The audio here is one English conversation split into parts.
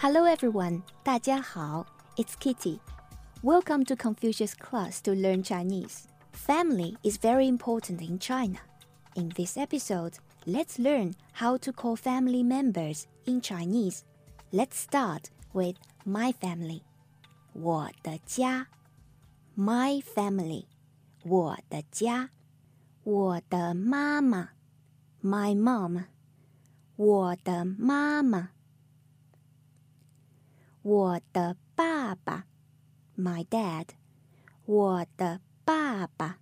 Hello everyone, 大家好. It's Kitty. Welcome to Confucius class to learn Chinese. Family is very important in China. In this episode, let's learn how to call family members in Chinese. Let's start with my family. 我的家 My family. 我的家我的妈妈 My mom. 我的妈妈 我的爸爸，my dad，我的爸爸，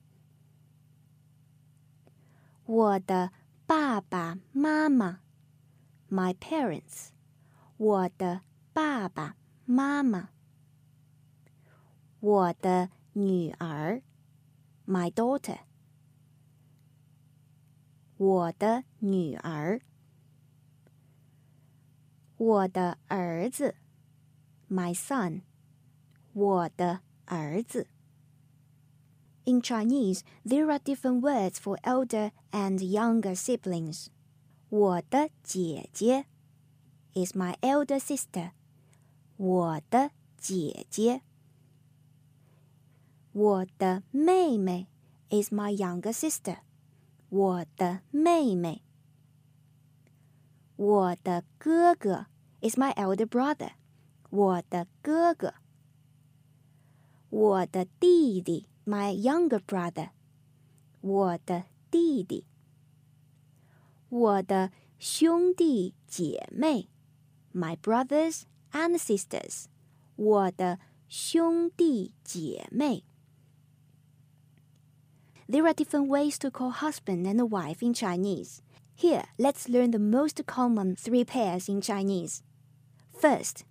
我的爸爸妈妈，my parents，我的爸爸妈妈，我的女儿，my daughter，我的女儿，我的儿子。my son, 我的儿子. In Chinese, there are different words for elder and younger siblings. 我的姐姐 is my elder sister. 我的姐姐。我的妹妹 is my younger sister. 我的妹妹。我的哥哥 is my elder brother. 我的哥哥，我的弟弟，my younger brother，我的弟弟，我的兄弟姐妹，my brothers and sisters，我的兄弟姐妹。There are different ways to call husband and wife in Chinese. Here, let's learn the most common three pairs in Chinese. First,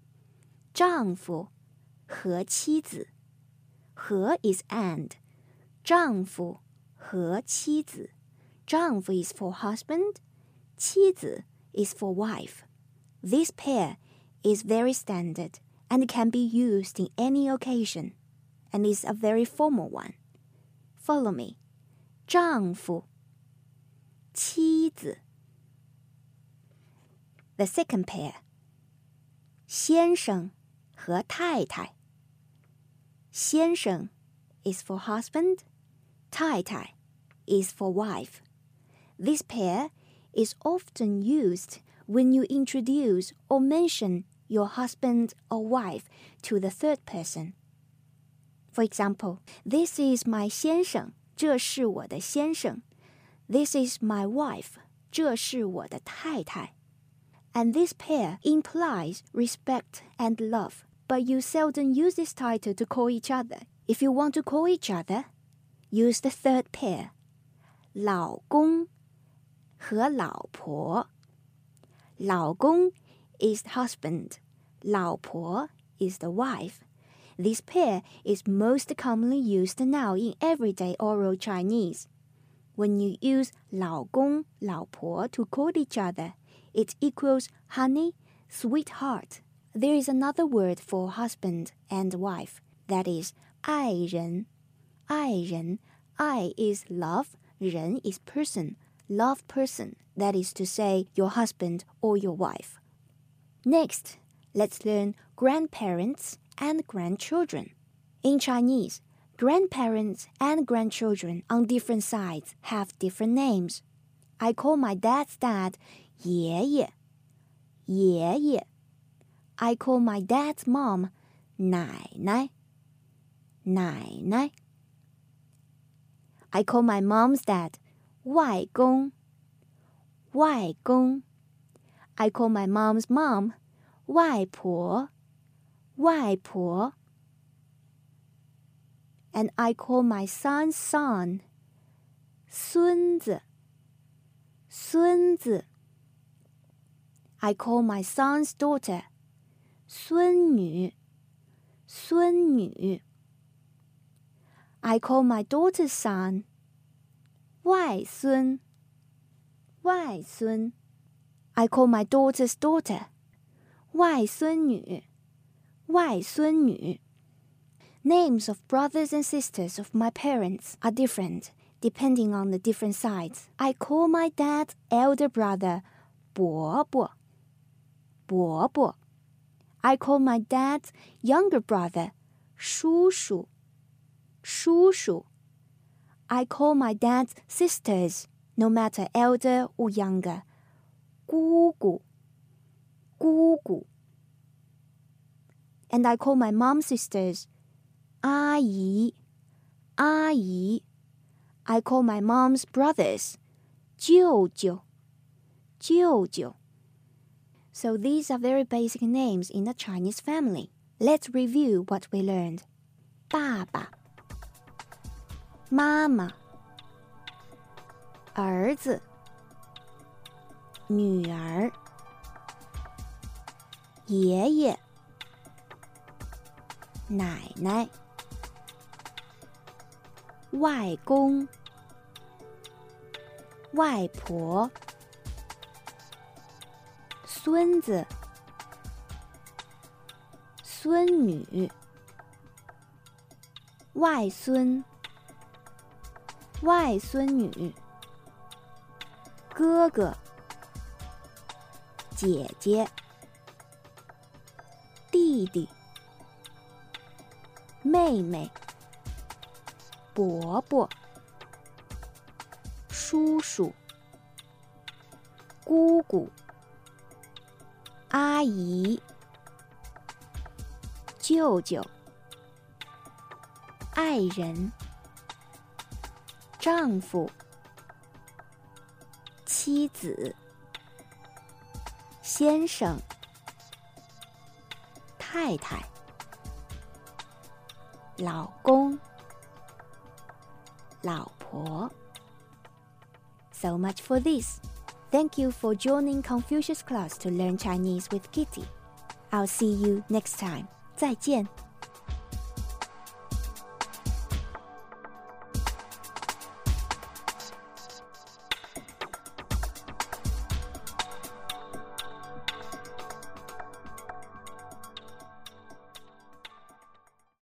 丈夫和妻子，和 is and，丈夫和妻子，丈夫 is for husband，妻子 is for wife. This pair is very standard and can be used in any occasion, and is a very formal one. Follow me. 丈夫，妻子。The second pair. 先生。 和太太。先生 is for husband, 太太 is for wife. This pair is often used when you introduce or mention your husband or wife to the third person. For example, this is my 先生，这是我的先生。This is my wife，这是我的太太。And this pair implies respect and love but you seldom use this title to call each other. If you want to call each other, use the third pair. 老公和老婆。老公 is husband. 老婆 is the wife. This pair is most commonly used now in everyday oral Chinese. When you use 老公,老婆 to call each other, it equals honey, sweetheart. There is another word for husband and wife, that is 爱人.爱人, I is love, 人 is person, love person, that is to say your husband or your wife. Next, let's learn grandparents and grandchildren. In Chinese, grandparents and grandchildren on different sides have different names. I call my dad's dad 爷爷,爷爷 I call my dad's mom Nai Nai. Nai Nai. I call my mom's dad Wai Gong. Wai Gong. I call my mom's mom Wai Po. Wai Po. And I call my son's son Sun Zi. Sun I call my son's daughter 孙女，孙女。I call my daughter's son 外孙，外孙。I call my daughter's daughter 外孙女，外孙女。Names of brothers and sisters of my parents are different depending on the different sides. I call my dad's elder brother 伯伯，伯伯。 I call my dad's younger brother 叔叔叔叔 I call my dad's sisters, no matter elder or younger, 姑姑姑姑 And I call my mom's sisters 阿姨阿姨 I call my mom's brothers 舅舅舅舅 So these are very basic names in the Chinese family. Let's review what we learned. 爸爸妈妈、儿子、女儿、爷爷、奶奶、外公、外婆、 孙子、孙女、外孙。外孙女、哥哥、姐姐、弟弟、妹妹、伯伯、叔叔、姑姑、阿姨、舅舅、爱人。丈夫、妻子、先生、太太、老公、老婆。So much for this. Thank you for joining Confucius class to learn Chinese with Kitty. I'll see you next time. 再见。